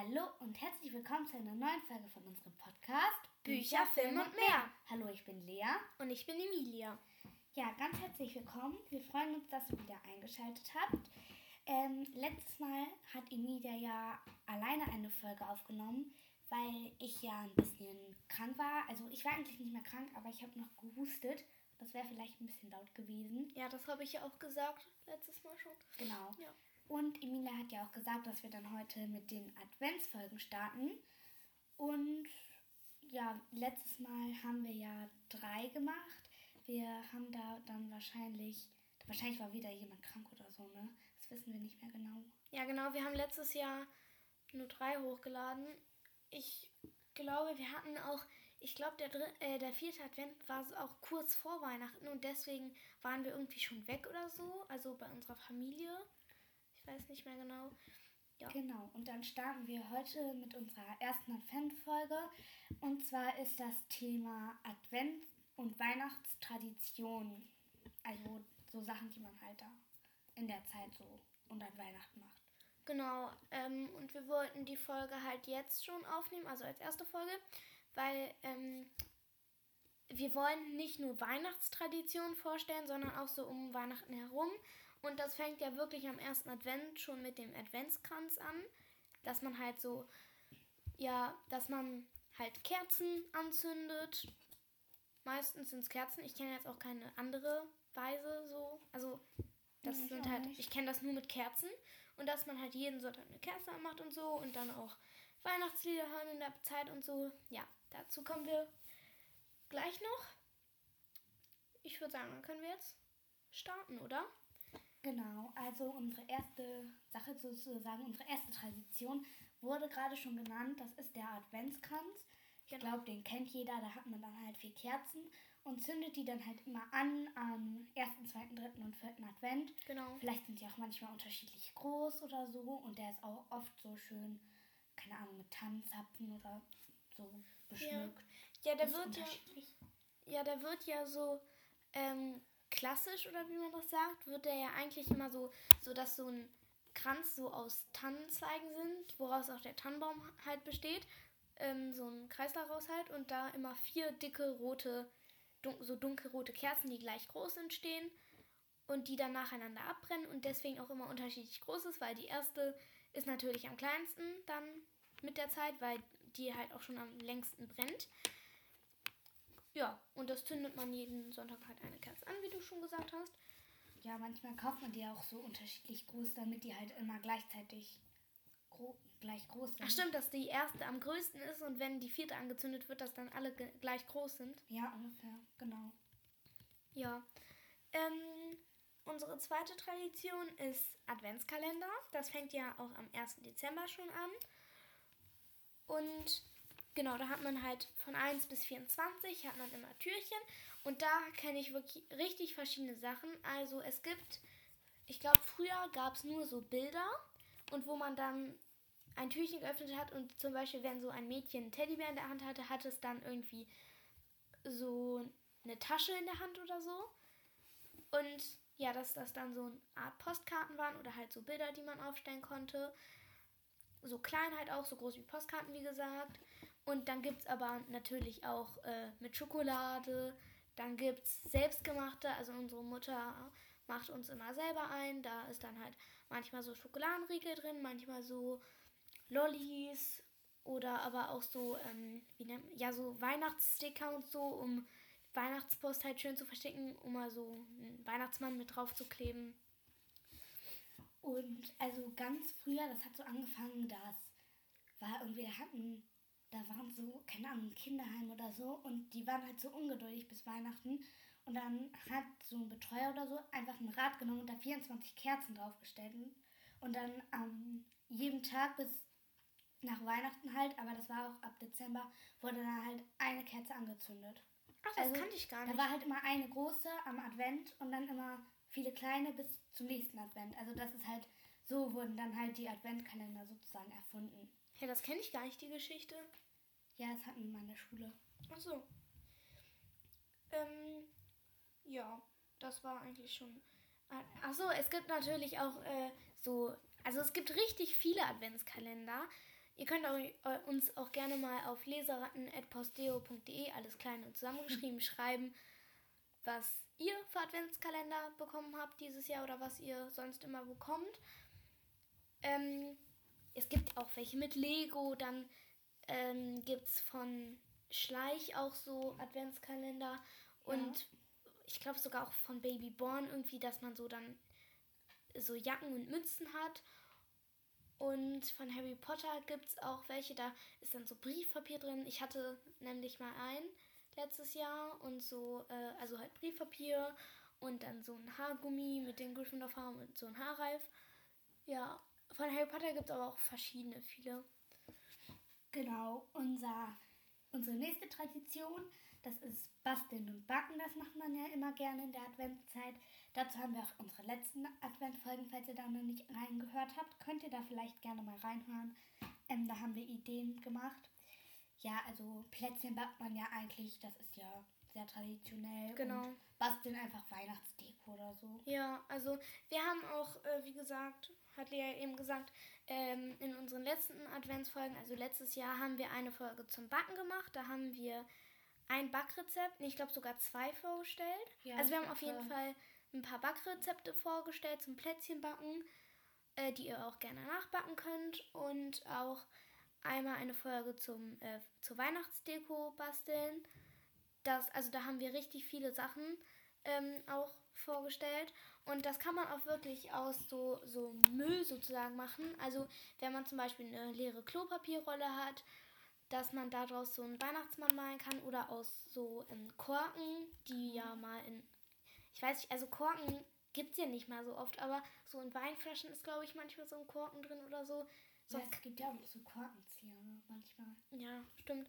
Hallo und herzlich willkommen zu einer neuen Folge von unserem Podcast Bücher, Film und mehr. Hallo, ich bin Lea. Und ich bin Emilia. Ja, ganz herzlich willkommen. Wir freuen uns, dass ihr wieder eingeschaltet habt. Ähm, letztes Mal hat Emilia ja alleine eine Folge aufgenommen, weil ich ja ein bisschen krank war. Also ich war eigentlich nicht mehr krank, aber ich habe noch gehustet. Das wäre vielleicht ein bisschen laut gewesen. Ja, das habe ich ja auch gesagt letztes Mal schon. Genau. Ja. Und Emilia hat ja auch gesagt, dass wir dann heute mit den Adventsfolgen starten. Und ja, letztes Mal haben wir ja drei gemacht. Wir haben da dann wahrscheinlich, wahrscheinlich war wieder jemand krank oder so, ne? Das wissen wir nicht mehr genau. Ja, genau. Wir haben letztes Jahr nur drei hochgeladen. Ich glaube, wir hatten auch, ich glaube, der, äh, der vierte Advent war auch kurz vor Weihnachten und deswegen waren wir irgendwie schon weg oder so. Also bei unserer Familie. Ich weiß nicht mehr genau. Ja. Genau, und dann starten wir heute mit unserer ersten Adventfolge. Und zwar ist das Thema Advent und Weihnachtstradition. Also so Sachen, die man halt da in der Zeit so und an Weihnachten macht. Genau, ähm, und wir wollten die Folge halt jetzt schon aufnehmen, also als erste Folge, weil ähm, wir wollen nicht nur Weihnachtstraditionen vorstellen, sondern auch so um Weihnachten herum. Und das fängt ja wirklich am ersten Advent schon mit dem Adventskranz an, dass man halt so, ja, dass man halt Kerzen anzündet. Meistens sind es Kerzen. Ich kenne jetzt auch keine andere Weise so. Also das ich sind halt, ich kenne das nur mit Kerzen. Und dass man halt jeden Sonntag eine Kerze anmacht und so und dann auch Weihnachtslieder hören in der Zeit und so. Ja, dazu kommen wir gleich noch. Ich würde sagen, dann können wir jetzt starten, oder? Genau, also unsere erste Sache sozusagen, unsere erste Tradition wurde gerade schon genannt, das ist der Adventskranz. Ich Genau. glaube, den kennt jeder, da hat man dann halt vier Kerzen und zündet die dann halt immer an am 1., 2., 3. und 4. Advent. Genau. Vielleicht sind die auch manchmal unterschiedlich groß oder so und der ist auch oft so schön, keine Ahnung, mit Tannenzapfen oder so beschmückt. Ja, der Das ist wird ja, ja, der wird ja so ähm, klassisch oder wie man das sagt, wird der ja eigentlich immer so, so dass so ein Kranz so aus Tannenzweigen sind, woraus auch der Tannenbaum halt besteht. Ähm, so ein Kreis daraus halt und da immer vier dicke rote, dun so dunkelrote Kerzen, die gleich groß sind, stehen und die dann nacheinander abbrennen und deswegen auch immer unterschiedlich groß ist, weil die erste ist natürlich am kleinsten dann mit der Zeit, weil die halt auch schon am längsten brennt. Ja, und das zündet man jeden Sonntag halt eine Kerze an, wie du schon gesagt hast. Ja, manchmal kauft man die auch so unterschiedlich groß, damit die halt immer gleichzeitig gro gleich groß sind. Ach stimmt, dass die erste am größten ist und wenn die vierte angezündet wird, dass dann alle gleich groß sind. Ja, ungefähr, genau. Ja. Ähm, unsere zweite Tradition ist Adventskalender. Das fängt ja auch am 1. Dezember schon an. Und genau, da hat man halt von 1 bis 24 hat man immer Türchen. Und da kenne ich wirklich richtig verschiedene Sachen. Also es gibt, ich glaube, früher gab es nur so Bilder. Und wo man dann ein Türchen geöffnet hat und zum Beispiel, wenn so ein Mädchen einen Teddybär in der Hand hatte, hat es dann irgendwie so eine Tasche in der Hand oder so. Und ja, dass das dann so eine Art Postkarten waren oder halt so Bilder, die man aufstellen konnte. So klein halt auch, so groß wie Postkarten, wie gesagt. Und dann gibt es aber natürlich auch äh, mit Schokolade. Dann gibt es selbstgemachte, also unsere Mutter macht uns immer selber ein. Da ist dann halt manchmal so Schokoladenriegel drin, manchmal so Lollis oder aber auch so, ähm, wie nennt ja, so Weihnachtssticker und so, um Weihnachtspost halt schön zu verstecken, um mal so einen Weihnachtsmann mit drauf zu kleben. Und also ganz früher, das hat so angefangen, das war irgendwie, da hatten, da waren so, keine Ahnung, Kinderheim oder so und die waren halt so ungeduldig bis Weihnachten. Und dann hat so ein Betreuer oder so einfach ein Rad genommen und da 24 Kerzen draufgestellt. Und dann am jedem Tag bis nach Weihnachten halt, aber das war auch ab Dezember, wurde dann halt eine Kerze angezündet. Ach, das kannte ich gar nicht. Da war halt immer eine große am Advent und dann immer viele kleine bis zum nächsten Advent. Also das ist halt, so wurden dann halt die Adventkalender sozusagen erfunden. Ja, das kenne ich gar nicht, die Geschichte. Ja, das hatten wir mal in der Schule. Ach so. Ähm, ja, das war eigentlich schon. Ach so, es gibt natürlich auch äh, so, also es gibt richtig viele Adventskalender. Ihr könnt auch, äh, uns auch gerne mal auf leseratten.posteo.de, alles klein und zusammengeschrieben, schreiben, was ihr für Adventskalender bekommen habt dieses Jahr oder was ihr sonst immer bekommt. Ähm, es gibt auch welche mit Lego, dann ähm, gibt es von Schleich auch so Adventskalender und ja. ich glaube sogar auch von Baby Born irgendwie, dass man so dann so Jacken und Mützen hat. Und von Harry Potter gibt es auch welche, da ist dann so Briefpapier drin. Ich hatte nämlich mal ein letztes Jahr und so, äh, also halt Briefpapier und dann so ein Haargummi mit den Gryffindor-Farben und so ein Haarreif. Ja, von Harry Potter gibt es aber auch verschiedene, viele. Genau, unser, unsere nächste Tradition, das ist Basteln und Backen. Das macht man ja immer gerne in der Adventszeit. Dazu haben wir auch unsere letzten Adventfolgen, falls ihr da noch nicht reingehört habt, könnt ihr da vielleicht gerne mal reinhören. Ähm, da haben wir Ideen gemacht. Ja, also Plätzchen backt man ja eigentlich, das ist ja sehr traditionell. Genau. Und basteln einfach Weihnachtsdeko oder so. Ja, also wir haben auch, äh, wie gesagt, hat Lea eben gesagt, ähm, in unseren letzten Adventsfolgen, also letztes Jahr, haben wir eine Folge zum Backen gemacht. Da haben wir ein Backrezept, nee, ich glaube sogar zwei vorgestellt. Ja, also wir haben auf jeden Fall ein paar Backrezepte vorgestellt zum Plätzchenbacken, äh, die ihr auch gerne nachbacken könnt. Und auch einmal eine Folge zum, äh, zur Weihnachtsdeko basteln. Das, also da haben wir richtig viele Sachen ähm, auch vorgestellt. Und das kann man auch wirklich aus so, so Müll sozusagen machen. Also wenn man zum Beispiel eine leere Klopapierrolle hat, dass man daraus so einen Weihnachtsmann malen kann oder aus so ähm, Korken, die ja mal in, ich weiß nicht, also Korken gibt es ja nicht mal so oft, aber so in Weinflaschen ist, glaube ich, manchmal so ein Korken drin oder so. So, ja, es gibt ja auch so Korkenzieher ne, manchmal. Ja, stimmt.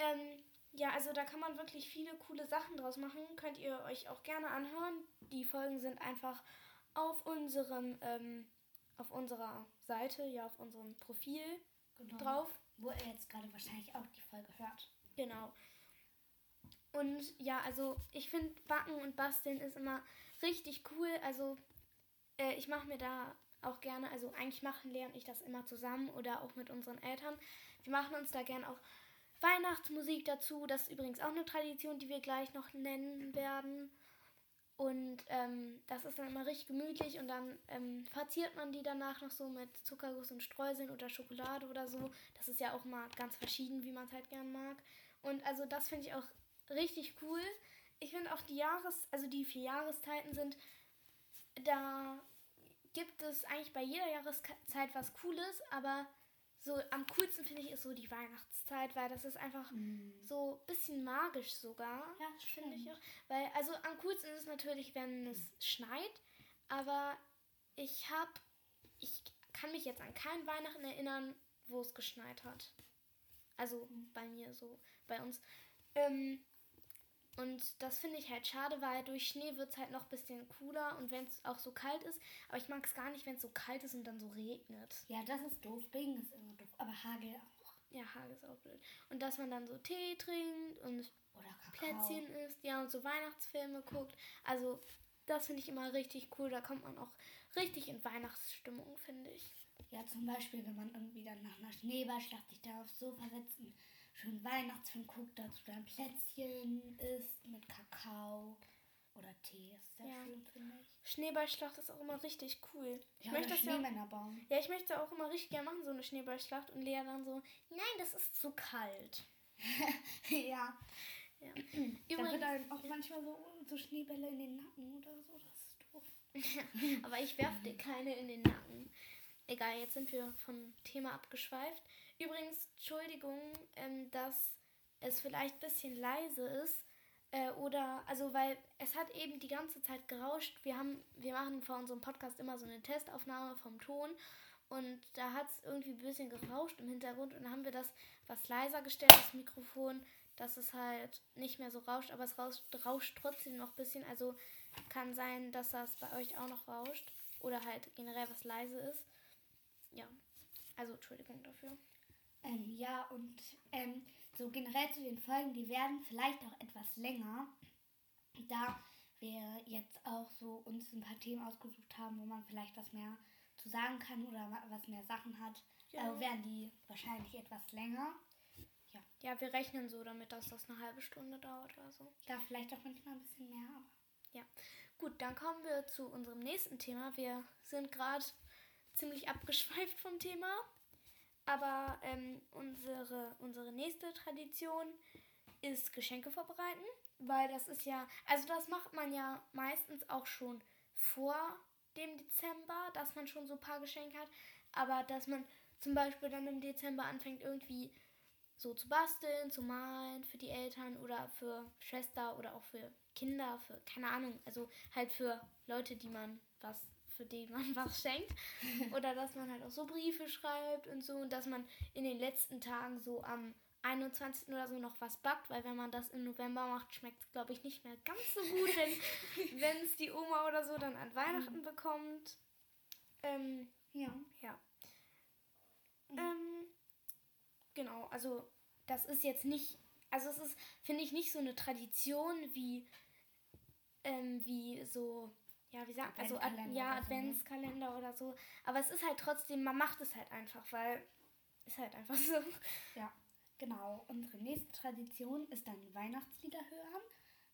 Ähm, ja, also da kann man wirklich viele coole Sachen draus machen. Könnt ihr euch auch gerne anhören. Die Folgen sind einfach auf unserem, ähm, auf unserer Seite, ja, auf unserem Profil genau. drauf. Wo ihr jetzt gerade wahrscheinlich auch die Folge hört. Genau. Und ja, also ich finde Backen und Basteln ist immer richtig cool. Also äh, ich mache mir da auch gerne, also eigentlich machen Lea und ich das immer zusammen oder auch mit unseren Eltern. Wir machen uns da gerne auch Weihnachtsmusik dazu. Das ist übrigens auch eine Tradition, die wir gleich noch nennen werden. Und ähm, das ist dann immer richtig gemütlich und dann ähm, verziert man die danach noch so mit Zuckerguss und Streuseln oder Schokolade oder so. Das ist ja auch mal ganz verschieden, wie man es halt gern mag. Und also das finde ich auch richtig cool. Ich finde auch die Jahres-, also die vier Jahreszeiten sind, da gibt es eigentlich bei jeder Jahreszeit was Cooles, aber so am coolsten finde ich ist so die Weihnachtszeit, weil das ist einfach mm. so ein bisschen magisch sogar. Ja, finde ich auch. Weil, also am coolsten ist es natürlich, wenn es schneit, aber ich habe, ich kann mich jetzt an kein Weihnachten erinnern, wo es geschneit hat. Also mhm. bei mir so, bei uns. Ähm, und das finde ich halt schade, weil durch Schnee wird es halt noch ein bisschen cooler und wenn es auch so kalt ist. Aber ich mag es gar nicht, wenn es so kalt ist und dann so regnet. Ja, das ist doof. Regen ist immer doof. Aber Hagel auch. Ja, Hagel ist auch blöd. Und dass man dann so Tee trinkt und Plätzchen isst, ja, und so Weihnachtsfilme guckt. Also, das finde ich immer richtig cool. Da kommt man auch richtig in Weihnachtsstimmung, finde ich. Ja, zum Beispiel, wenn man irgendwie dann nach einer Schneeballschlacht sich da aufs Sofa setzt und schön Weihnachtsfilm guckt, dazu dann Plätzchen isst mit Kakao oder Tee. Ist sehr ja. schön, finde ich. Schneeballschlacht ist auch immer richtig cool. Ich ja, möchte das Schneemännerbaum. Ja, ich möchte auch immer richtig gerne machen, so eine Schneeballschlacht. Und Lea dann so, nein, das ist zu kalt. ja. ja. da wird dann auch manchmal so, so Schneebälle in den Nacken oder so. Das ist doof. Aber ich werfe dir keine in den Nacken. Egal, jetzt sind wir vom Thema abgeschweift. Übrigens, Entschuldigung, ähm, dass es vielleicht ein bisschen leise ist. Äh, oder, also, weil es hat eben die ganze Zeit gerauscht. Wir haben, wir machen vor unserem Podcast immer so eine Testaufnahme vom Ton. Und da hat es irgendwie ein bisschen gerauscht im Hintergrund. Und dann haben wir das was leiser gestellt, das Mikrofon, dass es halt nicht mehr so rauscht. Aber es rauscht, rauscht trotzdem noch ein bisschen. Also kann sein, dass das bei euch auch noch rauscht. Oder halt generell was leise ist. Ja, also Entschuldigung dafür. Ähm, ja, und ähm, so generell zu den Folgen, die werden vielleicht auch etwas länger, da wir jetzt auch so uns ein paar Themen ausgesucht haben, wo man vielleicht was mehr zu sagen kann oder was mehr Sachen hat, Ja. Also werden die wahrscheinlich etwas länger. Ja. Ja, wir rechnen so damit, dass das eine halbe Stunde dauert oder so. Ja, vielleicht auch manchmal ein bisschen mehr, aber. Ja. Gut, dann kommen wir zu unserem nächsten Thema. Wir sind gerade ziemlich abgeschweift vom Thema. Aber ähm, unsere, unsere nächste Tradition ist Geschenke vorbereiten. Weil das ist ja, also das macht man ja meistens auch schon vor dem Dezember, dass man schon so ein paar Geschenke hat. Aber dass man zum Beispiel dann im Dezember anfängt, irgendwie so zu basteln, zu malen für die Eltern oder für Schwester oder auch für Kinder, für keine Ahnung, also halt für Leute, die man was, für die man was schenkt. oder dass man halt auch so Briefe schreibt und so und dass man in den letzten Tagen so am 21. oder so noch was backt, weil wenn man das im November macht, schmeckt es, glaube ich, nicht mehr ganz so gut, wenn es die Oma oder so dann an Weihnachten bekommt. Ähm, Ja. ja. Ähm, genau, also das ist jetzt nicht, also es ist, finde ich, nicht so eine Tradition wie, ähm, wie so, ja, wie sagt also Ad, Adventskalender ja, oder so, ne? Adventskalender oder so. Aber es ist halt trotzdem, man macht es halt einfach, weil ist halt einfach so. Ja, genau. Unsere nächste Tradition ist dann Weihnachtslieder hören.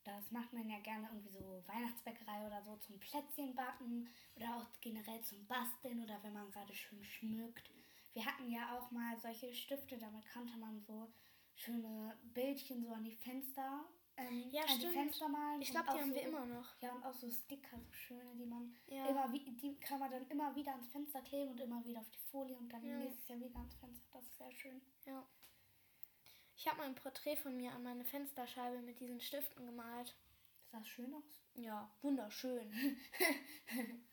Das macht man ja gerne irgendwie so Weihnachtsbäckerei oder so zum Plätzchenbacken oder auch generell zum Basteln oder wenn man gerade schön schmückt. Wir hatten ja auch mal solche Stifte, damit konnte man so schöne Bildchen so an die Fenster, ähm, Ja, an die stimmt. Fenster malen. Ich glaube, die haben so, wir immer noch. Ja, und auch so Sticker, so schöne, die man Ja. immer die kann man dann immer wieder ans Fenster kleben und immer wieder auf die Folie und dann Ja. nächstes Jahr wieder ans Fenster. Das ist sehr schön. Ja. Ich habe mal ein Porträt von mir an meine Fensterscheibe mit diesen Stiften gemalt. Sah das schön aus? Ja, wunderschön.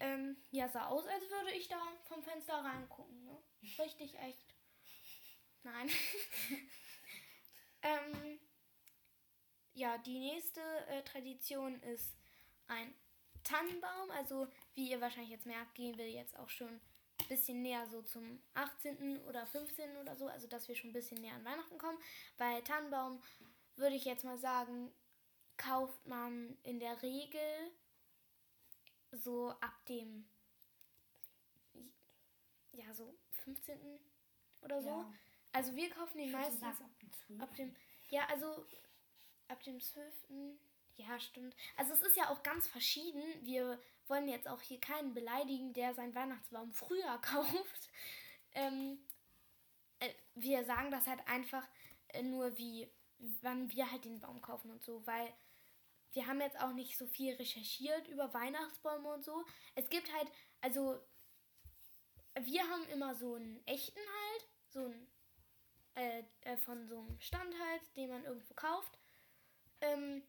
ähm, ja, sah aus, als würde ich da vom Fenster reingucken. Ne? Richtig echt. Nein. ähm, ja, die nächste äh, Tradition ist ein Tannenbaum. Also, wie ihr wahrscheinlich jetzt merkt, gehen wir jetzt auch schon ein bisschen näher so zum 18. oder 15. oder so. Also, dass wir schon ein bisschen näher an Weihnachten kommen. Bei Tannenbaum würde ich jetzt mal sagen, kauft man in der Regel so ab dem ja so 15. oder so. Ja. Also wir kaufen den meistens sagen, ab dem 12. ab dem ja, also ab dem 12. Ja, stimmt. Also es ist ja auch ganz verschieden. Wir wollen jetzt auch hier keinen beleidigen, der seinen Weihnachtsbaum früher kauft. Ähm, äh, wir sagen das halt einfach äh, nur wie wann wir halt den Baum kaufen und so, weil wir haben jetzt auch nicht so viel recherchiert über Weihnachtsbäume und so. Es gibt halt, also wir haben immer so einen echten halt, so einen äh, äh, von so einem Stand halt, den man irgendwo kauft. Ähm,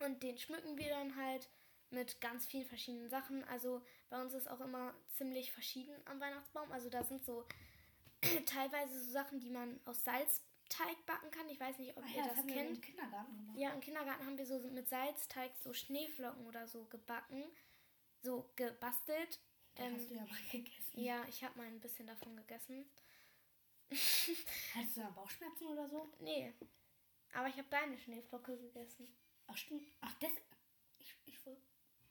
und den schmücken wir dann halt mit ganz vielen verschiedenen Sachen. Also bei uns ist auch immer ziemlich verschieden am Weihnachtsbaum. Also da sind so teilweise so Sachen, die man aus Salzteig backen kann. Ich weiß nicht, ob Ach ihr ja, das wir kennt. im Kindergarten gemacht. Ja, im Kindergarten haben wir so mit Salzteig so Schneeflocken oder so gebacken. So gebastelt. Da Ähm, hast du ja mal gegessen. ja, ich habe mal ein bisschen davon gegessen. Hattest du da Bauchschmerzen oder so? Nee. Aber ich habe deine Schneeflocke gegessen. Ach stimmt. Ach, das. Ich, ich, woll-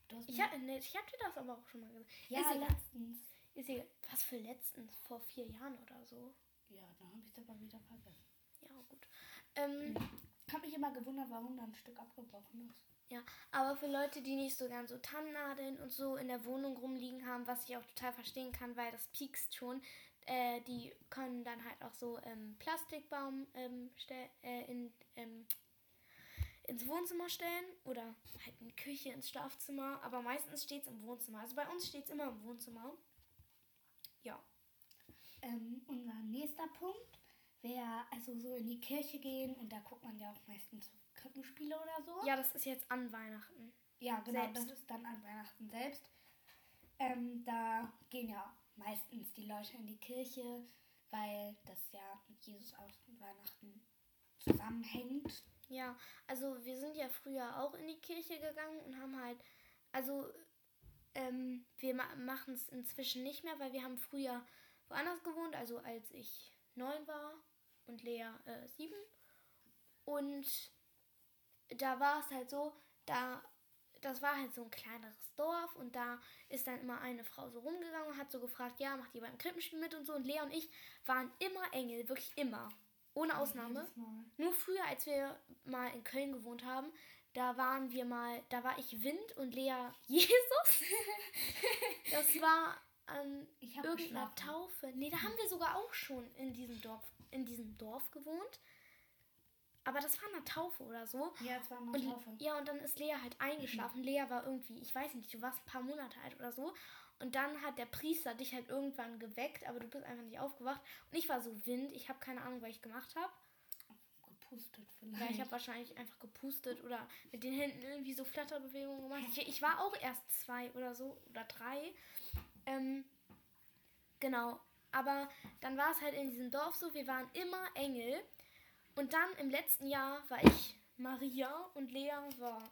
du hast Ich, mir- hab, nee, ich dir das aber auch schon mal gesagt. ja, ist letztens. Ist egal. Was für letztens? Vor vier Jahren oder so. Ja, dann habe ich es aber wieder vergessen. Ja, gut. Ähm, Hab mich immer gewundert, warum da ein Stück abgebrochen ist. ja, aber für Leute, die nicht so gern so Tannennadeln und so in der Wohnung rumliegen haben, was ich auch total verstehen kann, weil das piekst schon, äh, die können dann halt auch so ähm, Plastikbaum ähm, äh, in, ähm, ins Wohnzimmer stellen oder halt in die Küche, ins Schlafzimmer. Aber meistens steht es im Wohnzimmer. Also bei uns steht es immer im Wohnzimmer. Ja. Ähm, unser nächster Punkt wäre also so in die Kirche gehen und da guckt man ja auch meistens Krippenspiele oder so. Ja, das ist jetzt an Weihnachten. Ja, genau, Selbst. das ist dann an Weihnachten selbst. Ähm, da gehen ja meistens die Leute in die Kirche, weil das ja mit Jesus aus und Weihnachten zusammenhängt. Ja, also wir sind ja früher auch in die Kirche gegangen und haben halt, also ähm, wir ma machen es inzwischen nicht mehr, weil wir haben früher woanders gewohnt, also als ich neun war und Lea äh, sieben. Und da war es halt so, da das war halt so ein kleineres Dorf und da ist dann immer eine Frau so rumgegangen und hat so gefragt, ja, macht ihr beim Krippenspiel mit und so. Und Lea und ich waren immer Engel, wirklich immer. Ohne Ausnahme. Nur früher, als wir mal in Köln gewohnt haben, da waren wir mal, da war ich Wind und Lea Jesus. Das war an irgendeiner geschlafen. Taufe. Nee, da haben wir sogar auch schon in diesem Dorf, in diesem Dorf gewohnt. Aber das war eine Taufe oder so. Ja, es war eine Und, Taufe. ja, und dann ist Lea halt eingeschlafen. Lea war irgendwie, ich weiß nicht, du warst ein paar Monate alt oder so. Und dann hat der Priester dich halt irgendwann geweckt, aber du bist einfach nicht aufgewacht. Und ich war so wind. Ich habe keine Ahnung, was ich gemacht habe. Gepustet vielleicht. Ja, ich habe wahrscheinlich einfach gepustet oder mit den Händen irgendwie so Flatterbewegungen gemacht. Ich, ich war auch erst zwei oder so oder drei. Ähm, genau. Aber dann war es halt in diesem Dorf so, wir waren immer Engel. Und dann im letzten Jahr war ich Maria und Lea war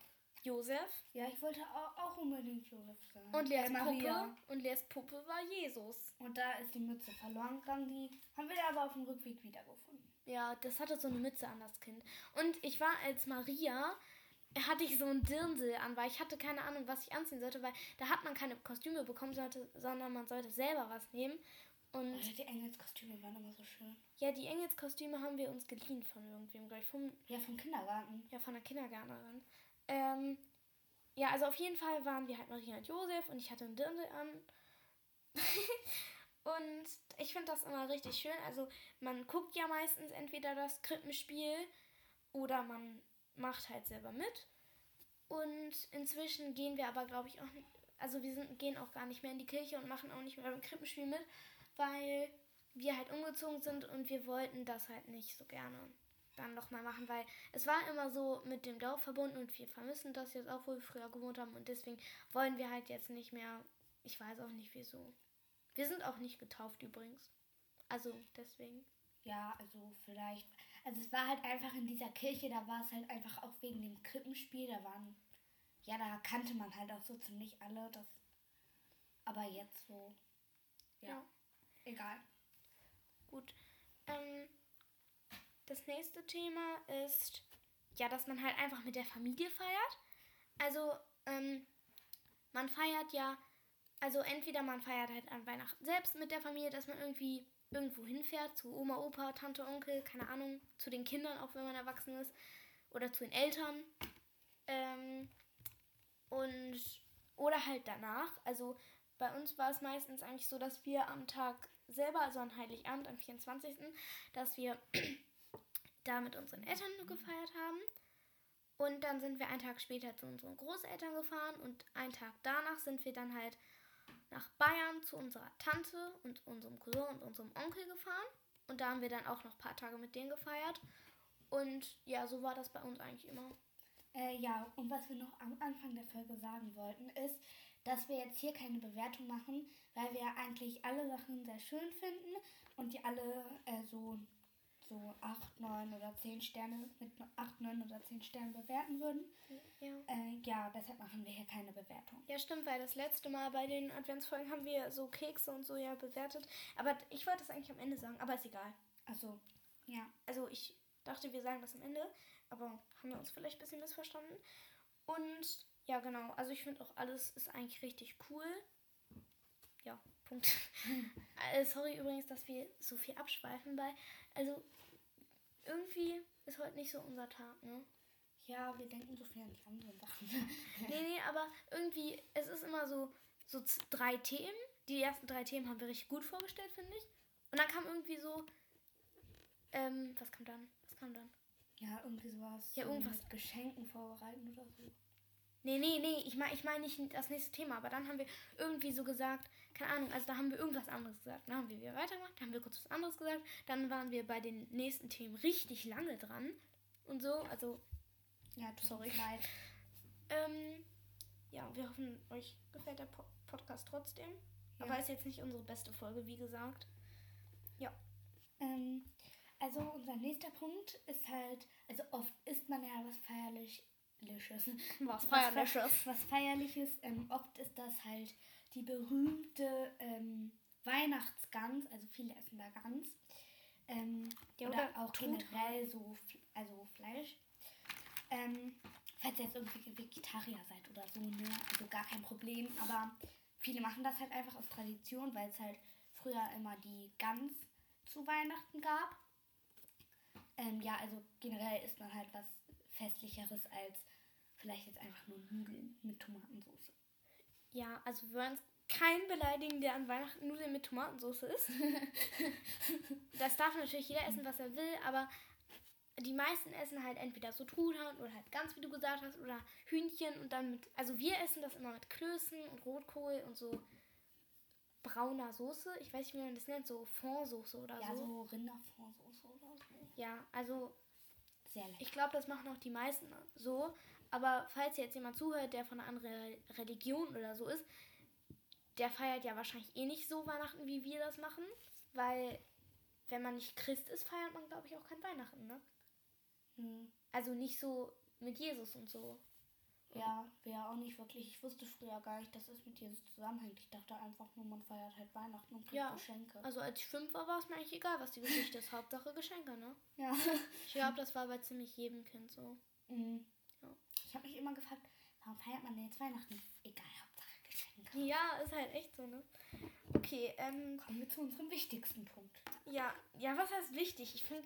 Josef. ja, ich wollte auch, auch unbedingt Josef sein. Und Leas Äh, Puppe. Und Leas Puppe war Jesus. Und da ist die Mütze verloren gegangen. Die haben wir aber auf dem Rückweg wiedergefunden. Ja, das hatte so eine Mütze an, das Kind. Und ich war als Maria, hatte ich so ein Dirndl an, weil ich hatte keine Ahnung, was ich anziehen sollte, weil da hat man keine Kostüme bekommen, sollte, sondern man sollte selber was nehmen. Und Oder die Engelskostüme waren immer so schön. ja, die Engelskostüme haben wir uns geliehen von irgendwem, gleich vom, Ja, vom Kindergarten. ja, von der Kindergärtnerin. Ähm, ja, also auf jeden Fall waren wir halt Maria und Josef und ich hatte ein Dirndl an. und ich finde das immer richtig schön. Also man guckt ja meistens entweder das Krippenspiel oder man macht halt selber mit. Und inzwischen gehen wir aber, glaube ich, auch also wir sind, gehen auch gar nicht mehr in die Kirche und machen auch nicht mehr beim Krippenspiel mit, weil wir halt umgezogen sind und wir wollten das halt nicht so gerne dann nochmal machen, weil es war immer so mit dem Dorf verbunden und wir vermissen das jetzt auch, wo wir früher gewohnt haben und deswegen wollen wir halt jetzt nicht mehr, ich weiß auch nicht wieso. Wir sind auch nicht getauft übrigens. Also deswegen. Ja, also vielleicht. Also es war halt einfach in dieser Kirche, da war es halt einfach auch wegen dem Krippenspiel. Da waren. Ja, da kannte man halt auch so ziemlich alle. Das, aber jetzt so. Ja. Ja. Egal. Gut. Ähm, das nächste Thema ist, ja, dass man halt einfach mit der Familie feiert. Also, ähm, man feiert ja, also entweder man feiert halt an Weihnachten selbst mit der Familie, dass man irgendwie irgendwo hinfährt, zu Oma, Opa, Tante, Onkel, keine Ahnung, zu den Kindern, auch wenn man erwachsen ist, oder zu den Eltern. Ähm, und, oder halt danach. Also, bei uns war es meistens eigentlich so, dass wir am Tag selber, also an Heiligabend, am 24., dass wir da mit unseren Eltern gefeiert haben. Und dann sind wir einen Tag später zu unseren Großeltern gefahren und einen Tag danach sind wir dann halt nach Bayern zu unserer Tante und unserem Cousin und unserem Onkel gefahren. Und da haben wir dann auch noch ein paar Tage mit denen gefeiert. Und ja, so war das bei uns eigentlich immer. Äh, ja, und was wir noch am Anfang der Folge sagen wollten, ist, dass wir jetzt hier keine Bewertung machen, weil wir eigentlich alle Sachen sehr schön finden und die alle äh, so, so 8, 9 oder 10 Sterne mit 8, 9 oder 10 Sternen bewerten würden. Ja. Äh, ja, deshalb machen wir hier keine Bewertung. Ja, stimmt, weil das letzte Mal bei den Adventsfolgen haben wir so Kekse und so ja bewertet. Aber ich wollte das eigentlich am Ende sagen, aber ist egal. Also, ja. Also ich dachte, wir sagen das am Ende, aber haben wir uns vielleicht ein bisschen missverstanden. Und ja, genau. Also ich finde auch alles ist eigentlich richtig cool. Ja, Punkt. äh, sorry übrigens, dass wir so viel abschweifen, weil also irgendwie ist heute nicht so unser Tag, ne? Ja, wir denken so viel an die anderen Sachen. Nee, nee, aber irgendwie, es ist immer so, so drei Themen. Die ersten drei Themen haben wir richtig gut vorgestellt, finde ich. Und dann kam irgendwie so, ähm, was kam dann? Was kam dann? Ja, irgendwie sowas. Ja, irgendwas. Mit Geschenken vorbereiten oder so. Nee, nee, nee, ich meine ich mein nicht das nächste Thema, aber dann haben wir irgendwie so gesagt, keine Ahnung, also da haben wir irgendwas anderes gesagt. Dann haben wir wieder weitergemacht, dann haben wir kurz was anderes gesagt, dann waren wir bei den nächsten Themen richtig lange dran und so, also, Ja, tut Sorry. leid. ähm, ja, wir hoffen, euch gefällt der po Podcast trotzdem. Ja. Aber ist jetzt nicht unsere beste Folge, wie gesagt. Ähm, also unser nächster Punkt ist halt, also oft isst man ja was feierliches. Was Feierliches. Was Feierliches. Ähm, oft ist das halt die berühmte ähm, Weihnachtsgans. Also viele essen da Gans. Ähm, Ja, oder, oder auch Truthahn. generell so, also Fleisch. Ähm, falls ihr jetzt irgendwie Vegetarier seid oder so, ne? Also gar kein Problem. Aber viele machen das halt einfach aus Tradition, weil es halt früher immer die Gans zu Weihnachten gab. Ähm, ja, also generell ist man halt was Festlicheres als vielleicht jetzt einfach nur Nudeln mit Tomatensauce. Ja, also wir wollen uns keinen beleidigen, der an Weihnachten Nudeln mit Tomatensauce isst. das darf natürlich jeder essen, was er will, aber die meisten essen halt entweder so Truthahn oder halt ganz, wie du gesagt hast, oder Hühnchen und dann mit, also wir essen das immer mit Klößen und Rotkohl und so brauner Soße. Ich weiß nicht, wie man das nennt, so Fondsoße oder Ja, so. so Rinderfondsoße. Ja, also Sehr lecker. ich glaube, das machen auch die meisten so. Aber falls jetzt jemand zuhört, der von einer anderen Religion oder so ist, der feiert ja wahrscheinlich eh nicht so Weihnachten, wie wir das machen. Weil, wenn man nicht Christ ist, feiert man, glaube ich, auch kein Weihnachten, ne? Hm. Also nicht so mit Jesus und so. Ja, wäre auch nicht wirklich. Ich wusste früher gar nicht, dass es mit Jesus zusammenhängt. Ich dachte einfach nur, man feiert halt Weihnachten und kriegt Ja. Geschenke. Also als ich fünf war, war es mir eigentlich egal, was die Geschichte ist. Hauptsache Geschenke, ne? Ja. Ich glaube, das war bei ziemlich jedem Kind so. Mhm. Ja. Ich habe mich immer gefragt, warum feiert man denn jetzt Weihnachten? Egal, Hauptsache Geschenke. Ja, ist halt echt so, ne? Okay, ähm, Kommen wir zu unserem wichtigsten Punkt. Ja, ja, was heißt wichtig? Ich finde,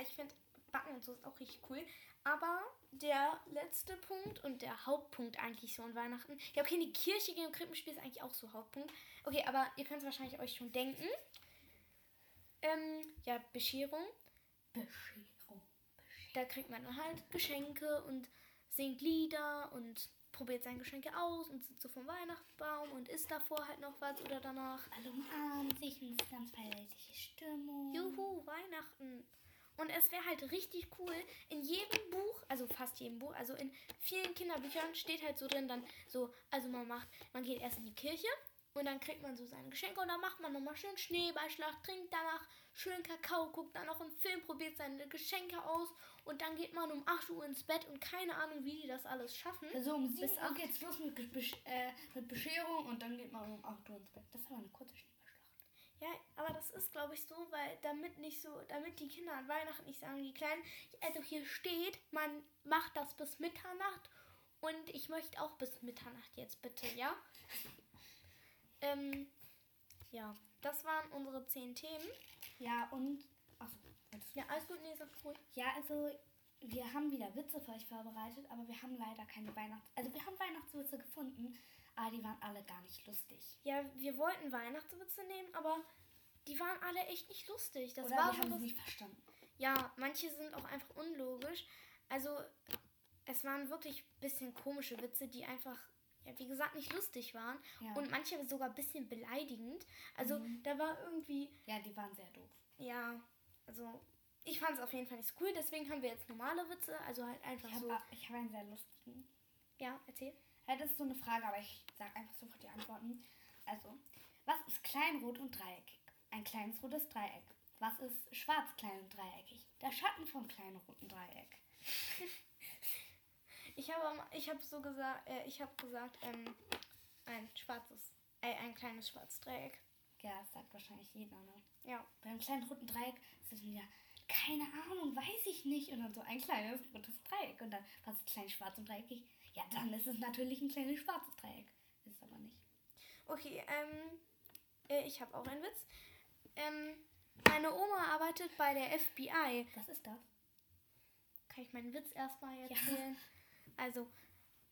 ich finde Backen und so ist auch richtig cool. Aber der letzte Punkt und der Hauptpunkt eigentlich so an Weihnachten. Ja, okay, in die Kirche gehen und Krippenspiel ist eigentlich auch so Hauptpunkt. Okay, aber ihr könnt es wahrscheinlich euch schon denken. Ähm, ja, Bescherung. Bescherung. Bescherung. Da kriegt man dann halt Geschenke und singt Lieder und probiert seine Geschenke aus und sitzt so vom Weihnachtsbaum und isst davor halt noch was oder danach. Alle umarmen sich und es ist ganz feierliche Stimmung. Juhu, Weihnachten. Und es wäre halt richtig cool, in jedem Buch, also fast jedem Buch, also in vielen Kinderbüchern steht halt so drin dann so, also man macht, man geht erst in die Kirche und dann kriegt man so seine Geschenke und dann macht man nochmal schön Schneeballschlag, trinkt danach schön Kakao, guckt dann noch einen Film, probiert seine Geschenke aus und dann geht man um 8 Uhr ins Bett und keine Ahnung, wie die das alles schaffen. Also um 7 Bis Uhr geht's los mit, äh, mit Bescherung und dann geht man um 8 Uhr ins Bett. Das ist aber eine kurze Schneeballschlacht. Ja, aber das ist, glaube ich, so, weil damit nicht so, damit die Kinder an Weihnachten nicht sagen, die Kleinen, also hier steht, man macht das bis Mitternacht und ich möchte auch bis Mitternacht jetzt bitte, ja? ähm, ja, das waren unsere zehn Themen. Ja, und. Achso, Ja, alles gut, nee, sag ruhig. Ja, also wir haben wieder Witze für euch vorbereitet, aber wir haben leider keine Weihnachts... Also wir haben Weihnachtswitze gefunden, aber die waren alle gar nicht lustig. Ja, wir wollten Weihnachtswitze nehmen, aber die waren alle echt nicht lustig. Das Oder war wir haben sie nicht verstanden. Ja, manche sind auch einfach unlogisch. Also, es waren wirklich ein bisschen komische Witze, die einfach, ja, wie gesagt, nicht lustig waren. Ja. Und manche sogar ein bisschen beleidigend. Also, da war irgendwie, Ja, die waren sehr doof. ja, also, ich fand es auf jeden Fall nicht so cool. Deswegen haben wir jetzt normale Witze. Also halt einfach Ich habe so. ich hab einen sehr lustigen. Ja, erzähl. Ja, das ist so eine Frage, aber ich sage einfach sofort die Antworten. Also, was ist klein, rot und dreieckig? Ein kleines rotes Dreieck. Was ist schwarz, klein und dreieckig? Der Schatten vom kleinen roten Dreieck. Ich habe ich habe so gesagt, äh, ich habe gesagt, ähm, ein schwarzes, äh, ein kleines schwarzes Dreieck. Ja, das sagt wahrscheinlich jeder, ne? Ja. Beim kleinen roten Dreieck ist es wieder, keine Ahnung, weiß ich nicht. Und dann so ein kleines rotes Dreieck. Und dann, was ist klein, schwarz und dreieckig? Ja, dann ist es natürlich ein kleines schwarzes Dreieck. Ist es aber nicht. Okay, ähm, äh, ich habe auch einen Witz. Ähm, meine Oma arbeitet bei der FBI. Was ist das? Kann ich meinen Witz erstmal erzählen? Also,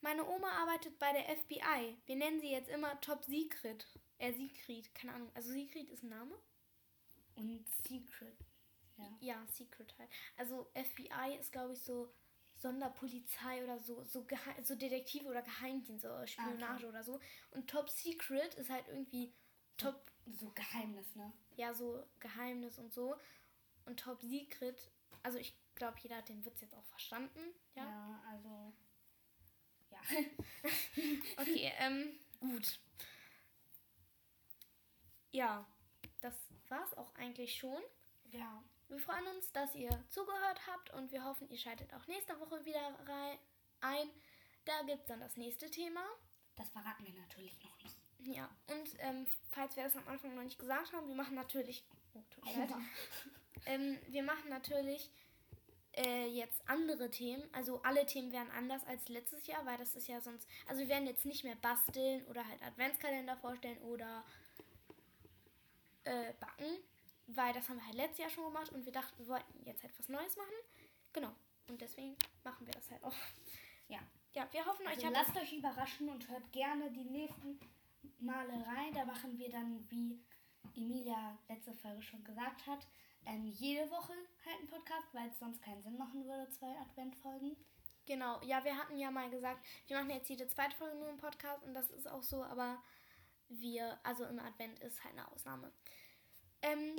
meine Oma arbeitet bei der FBI. Wir nennen sie jetzt immer Top Secret. Äh, Sigrid, keine Ahnung. Also Sigrid ist ein Name? Und Secret. Ja. Ja, Secret halt. Also FBI ist, glaube ich, so Sonderpolizei oder so, so, Gehe so Detektive oder Geheimdienst oder Spionage okay. oder so. Und Top Secret ist halt irgendwie Top So Geheimnis, ne? ja, so Geheimnis und so. Und Top Secret, also ich glaube, jeder hat den Witz jetzt auch verstanden. Ja. Ja, also. Ja. Okay, ähm, gut. Ja, das war's auch eigentlich schon. ja. Wir freuen uns, dass ihr zugehört habt und wir hoffen, ihr schaltet auch nächste Woche wieder rein ein. Da gibt's dann das nächste Thema. Das verraten wir natürlich noch nicht. Ja, und ähm, falls wir das am Anfang noch nicht gesagt haben, wir machen natürlich. Oh, tut mir leid. Ähm, wir machen natürlich äh, jetzt andere Themen. Also alle Themen wären anders als letztes Jahr, weil das ist ja sonst. Also wir werden jetzt nicht mehr basteln oder halt Adventskalender vorstellen oder äh, backen, weil das haben wir halt letztes Jahr schon gemacht und wir dachten, wir wollten jetzt halt was Neues machen. Genau. Und deswegen machen wir das halt auch. Ja. Ja, wir hoffen, Also euch hat lasst euch überraschen und hört gerne die nächsten Male rein. Da machen wir dann, wie Emilia letzte Folge schon gesagt hat, ähm, jede Woche halt einen Podcast, weil es sonst keinen Sinn machen würde, zwei Adventfolgen. Genau, ja, wir hatten ja mal gesagt, wir machen jetzt jede zweite Folge nur im Podcast und das ist auch so, aber wir, also im Advent ist halt eine Ausnahme. Ähm,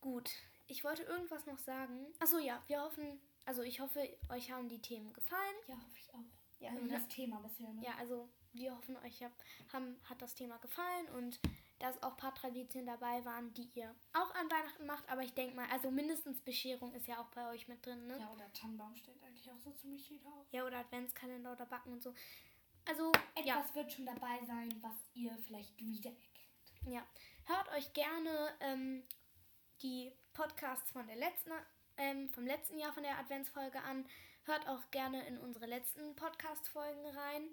gut, ich wollte irgendwas noch sagen. Achso, ja, wir hoffen, also ich hoffe, euch haben die Themen gefallen. Ja, hoffe ich auch. Ja, also das Thema bisher. Ne? Ja, also wir hoffen, euch hab, haben, hat das Thema gefallen und dass auch ein paar Traditionen dabei waren, die ihr auch an Weihnachten macht. Aber ich denke mal, also mindestens Bescherung ist ja auch bei euch mit drin, ne? Ja, oder Tannenbaum stellt eigentlich auch so ziemlich jeder auf. Ja, oder Adventskalender oder Backen und so. Also, Etwas ja. wird schon dabei sein, was ihr vielleicht wiedererkennt. Ja, hört euch gerne ähm, die Podcasts von der letzten, ähm, vom letzten Jahr von der Adventsfolge an. Hört auch gerne in unsere letzten Podcast-Folgen rein.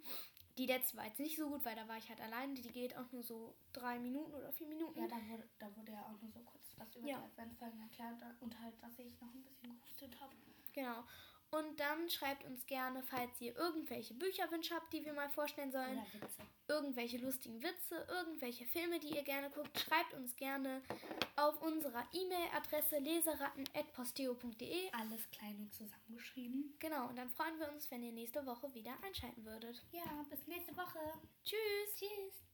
Die letzte war jetzt nicht so gut, weil da war ich halt allein. Die geht auch nur so drei Minuten oder vier Minuten. Ja, da wurde, da wurde ja auch nur so kurz was über Ja. die Adventsfolgen erklärt und halt, dass ich noch ein bisschen gehustet habe. Genau. Und dann schreibt uns gerne, falls ihr irgendwelche Bücherwünsche habt, die wir mal vorstellen sollen. Irgendwelche lustigen Witze, irgendwelche Filme, die ihr gerne guckt, schreibt uns gerne auf unserer E-Mail-Adresse leseratten.posteo.de. Alles klein und zusammengeschrieben. Genau, und dann freuen wir uns, wenn ihr nächste Woche wieder einschalten würdet. Ja, bis nächste Woche. Tschüss! Tschüss.